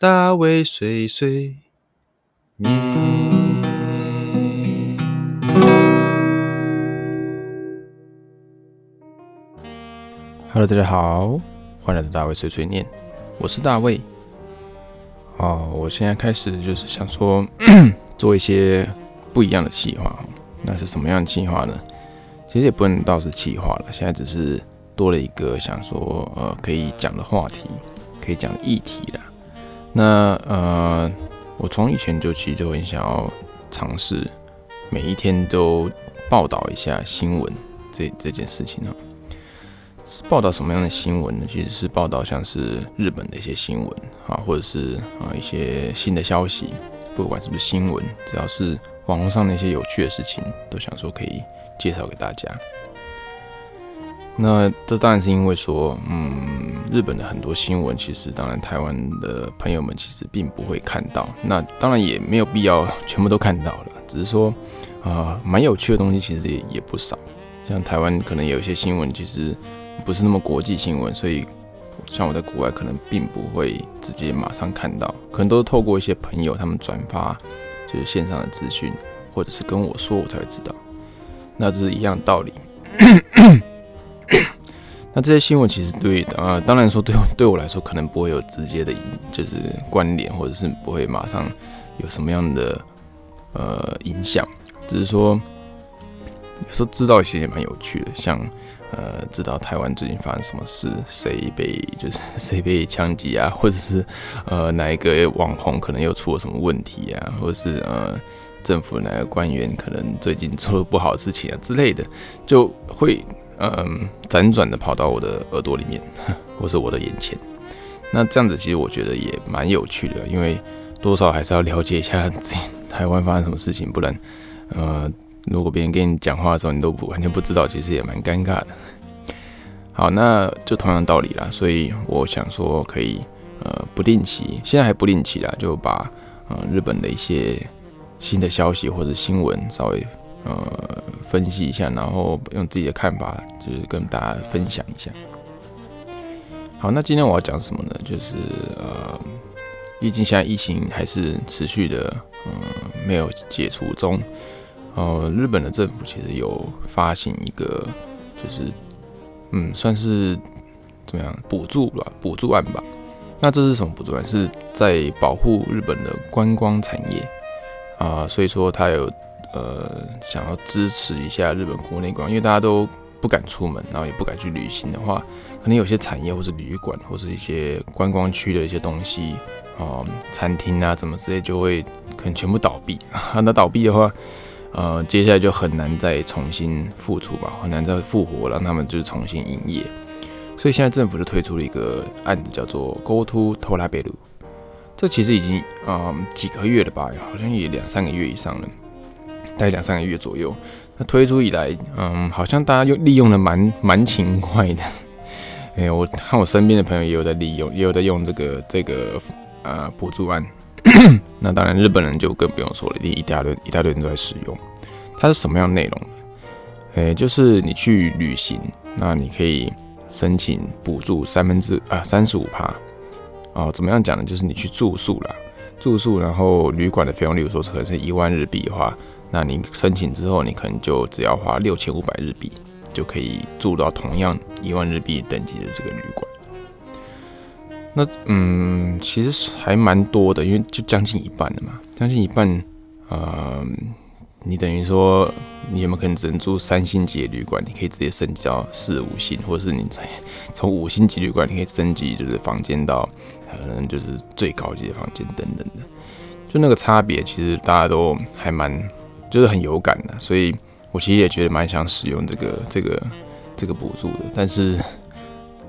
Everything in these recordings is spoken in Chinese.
大卫碎碎念。Hello，大家好，欢迎来到大卫碎碎念，我是大卫。哦，我现在开始就是想说 做一些不一样的计划，那是什么样的计划呢？其实也不能倒是计划了，现在只是多了一个想说呃可以讲的话题，可以讲的议题啦。那呃，我从以前就其实就很想要尝试每一天都报道一下新闻这这件事情呢。是报道什么样的新闻呢？其实是报道像是日本的一些新闻啊，或者是啊一些新的消息，不管是不是新闻，只要是网络上的一些有趣的事情，都想说可以介绍给大家。那这当然是因为说，嗯，日本的很多新闻，其实当然台湾的朋友们其实并不会看到。那当然也没有必要全部都看到了，只是说啊，蛮有趣的东西其实也也不少。像台湾可能有一些新闻，其实。不是那么国际新闻，所以像我在国外可能并不会直接马上看到，可能都是透过一些朋友他们转发，就是线上的资讯，或者是跟我说，我才会知道。那这是一样道理。那这些新闻其实对呃，当然说对 对我来说可能不会有直接的就是关联，或者是不会马上有什么样的呃影响，只是说有时候知道一些也蛮有趣的，像。呃，知道台湾最近发生什么事，谁被就是 谁被枪击啊，或者是呃哪一个网红可能又出了什么问题啊，或者是呃政府哪个官员可能最近做了不好的事情啊之类的，就会嗯辗转的跑到我的耳朵里面，或是我的眼前。那这样子其实我觉得也蛮有趣的，因为多少还是要了解一下自己台湾发生什么事情，不然呃。如果别人跟你讲话的时候，你都不完全不知道，其实也蛮尴尬的。好，那就同样道理啦。所以我想说，可以呃不定期，现在还不定期啦，就把呃日本的一些新的消息或者新闻稍微呃分析一下，然后用自己的看法，就是跟大家分享一下。好，那今天我要讲什么呢？就是呃，毕竟现在疫情还是持续的，嗯，没有解除中。呃，日本的政府其实有发行一个，就是嗯，算是怎么样补助吧，补助案吧。那这是什么补助案？是在保护日本的观光产业啊，所以说它有呃想要支持一下日本国内观，因为大家都不敢出门，然后也不敢去旅行的话，可能有些产业或是旅馆或是一些观光区的一些东西啊，餐厅啊，怎么之类就会可能全部倒闭。那倒闭的话。呃，接下来就很难再重新复出吧，很难再复活，让他们就是重新营业。所以现在政府就推出了一个案子，叫做 Go to Torabelu。这其实已经嗯几个月了吧，好像也两三个月以上了，大概两三个月左右。那推出以来，嗯，好像大家又利用的蛮蛮勤快的。哎，我看我身边的朋友也有在利用，也有在用这个这个呃补助案。那当然，日本人就更不用说了，一一大堆一大堆人都在使用。它是什么样内容呢？诶，就是你去旅行，那你可以申请补助三分之啊三十五趴。哦，怎么样讲呢？就是你去住宿啦，住宿，然后旅馆的费用，例如说可能是一万日币的话，那你申请之后，你可能就只要花六千五百日币，就可以住到同样一万日币等级的这个旅馆。那嗯，其实还蛮多的，因为就将近一半了嘛，将近一半，呃，你等于说你有没有可能只能住三星级的旅馆？你可以直接升级到四五星，或者是你从五星级旅馆你可以升级，就是房间到可能就是最高级的房间等等的，就那个差别其实大家都还蛮就是很有感的，所以我其实也觉得蛮想使用这个这个这个补助的，但是。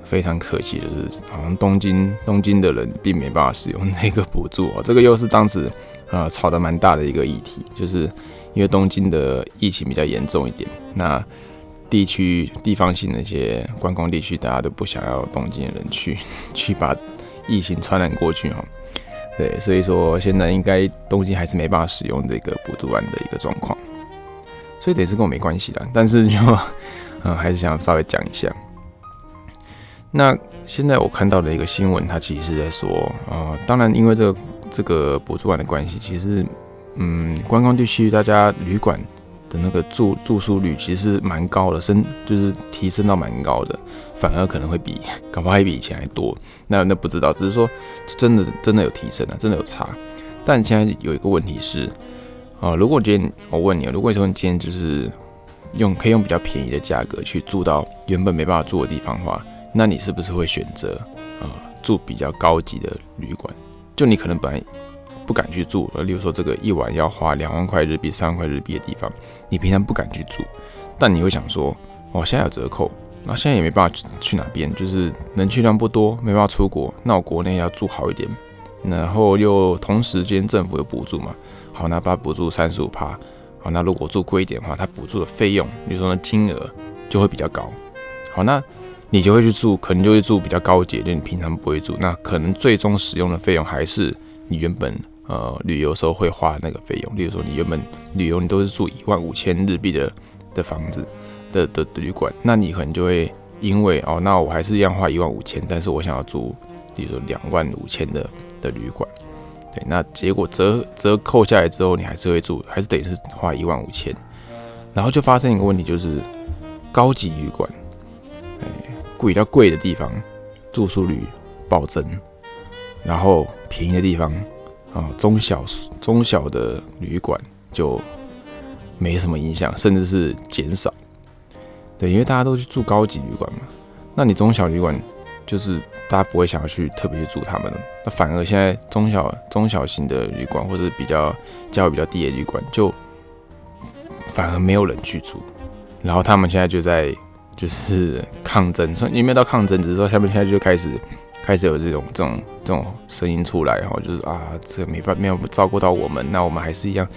非常可惜的是，好像东京东京的人并没办法使用那个补助哦。这个又是当时呃吵得蛮大的一个议题，就是因为东京的疫情比较严重一点，那地区地方性的一些观光地区，大家都不想要东京的人去去把疫情传染过去哈。对，所以说现在应该东京还是没办法使用这个补助案的一个状况，所以等于是跟我没关系的。但是就嗯，还是想稍微讲一下。那现在我看到的一个新闻，它其实是在说，呃，当然因为这个这个补助案的关系，其实，嗯，观光地区大家旅馆的那个住住宿率其实蛮高的，升就是提升到蛮高的，反而可能会比 搞不好还比以前还多。那那不知道，只是说真的真的有提升啊，真的有差。但现在有一个问题是，啊，如果今天我问你，如果说你今天就是用可以用比较便宜的价格去住到原本没办法住的地方的话，那你是不是会选择呃住比较高级的旅馆？就你可能本来不敢去住，呃，例如说这个一晚要花两万块日币、三万块日币的地方，你平常不敢去住，但你会想说，哦，现在有折扣，那现在也没办法去哪边，就是能去量不多，没办法出国，那我国内要住好一点，然后又同时间政府有补助嘛，好，那把补助三十五趴，好，那如果住贵一点的话，它补助的费用，比如说呢金额就会比较高，好，那。你就会去住，可能就会住比较高级的，你平常不会住。那可能最终使用的费用还是你原本呃旅游时候会花那个费用。例如说，你原本旅游你都是住一万五千日币的的房子的的旅馆，那你可能就会因为哦，那我还是一样花一万五千，但是我想要住，比如说两万五千的的旅馆，对，那结果折折扣下来之后，你还是会住，还是等于是花一万五千，然后就发生一个问题，就是高级旅馆。哎比较贵的地方，住宿率暴增，然后便宜的地方，啊，中小中小的旅馆就没什么影响，甚至是减少。对，因为大家都去住高级旅馆嘛，那你中小旅馆就是大家不会想要去特别去住他们，那反而现在中小中小型的旅馆或者比较价位比较低的旅馆，就反而没有人去住，然后他们现在就在。就是抗争，说你没有到抗争，只是说下面现在就开始开始有这种这种这种声音出来哈，就是啊，这没办没有照顾到我们，那我们还是一样，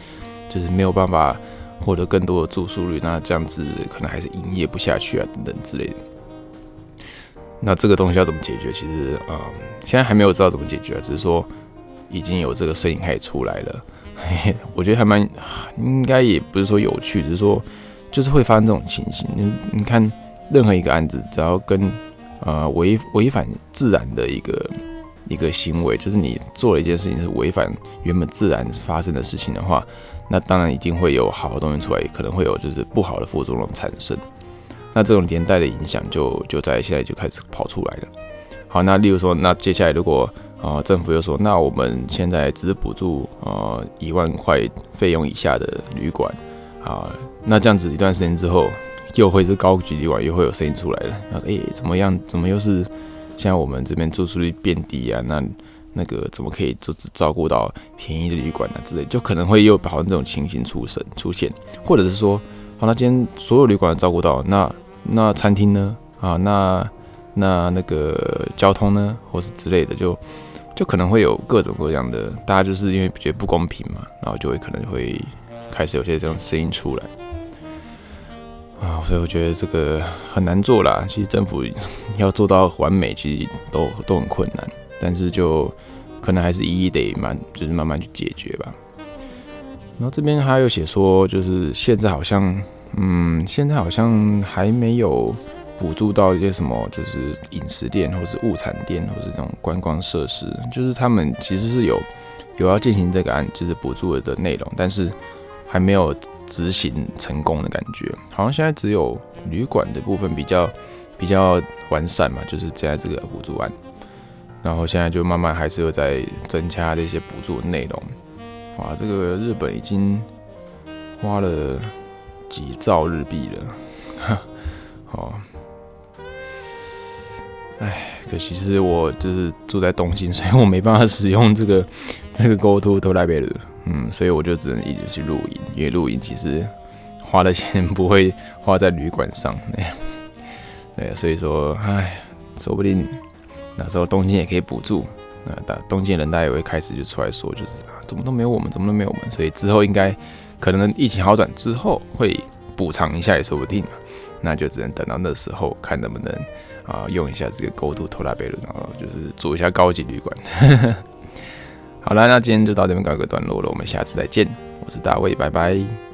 就是没有办法获得更多的住宿率，那这样子可能还是营业不下去啊，等等之类的。那这个东西要怎么解决？其实啊，现在还没有知道怎么解决，只是说已经有这个声音开始出来了。我觉得还蛮应该也不是说有趣，只是说就是会发生这种情形。你你看。任何一个案子，只要跟呃违违反自然的一个一个行为，就是你做了一件事情是违反原本自然发生的事情的话，那当然一定会有好的东西出来，可能会有就是不好的副作用产生。那这种连带的影响就就在现在就开始跑出来了。好，那例如说，那接下来如果啊政府又说，那我们现在只补助呃一万块费用以下的旅馆啊，那这样子一段时间之后。又会是高级旅馆，又会有声音出来了。然后，哎，怎么样？怎么又是现在我们这边住宿率变低啊？那那个怎么可以就只照顾到便宜的旅馆啊之类？就可能会又好像这种情形出生出现，或者是说，好，那今天所有旅馆照顾到，那那餐厅呢？啊，那那那个交通呢？或是之类的，就就可能会有各种各样的，大家就是因为觉得不公平嘛，然后就会可能会开始有些这种声音出来。啊，所以我觉得这个很难做啦。其实政府 要做到完美，其实都都很困难。但是就可能还是一一得慢，就是慢慢去解决吧。然后这边还有写说，就是现在好像，嗯，现在好像还没有补助到一些什么，就是饮食店或是物产店或者这种观光设施，就是他们其实是有有要进行这个案，就是补助的内容，但是还没有。执行成功的感觉，好像现在只有旅馆的部分比较比较完善嘛，就是现在这个补助案，然后现在就慢慢还是有在增加这些补助内容。哇，这个日本已经花了几兆日币了，哈 好，哎，可惜是我就是住在东京，所以我没办法使用这个这个 Go To 都来贝了。嗯，所以我就只能一直去露营，因为露营其实花的钱不会花在旅馆上 那样。对，所以说，唉，说不定那时候东京也可以补助，那大东京人大家也会开始就出来说，就是啊，怎么都没有我们，怎么都没有我们，所以之后应该可能疫情好转之后会补偿一下也说不定，那就只能等到那时候看能不能啊用一下这个高度托拉贝鲁，然后就是做一下高级旅馆。好了，那今天就到这边告一个段落了，我们下次再见。我是大卫，拜拜。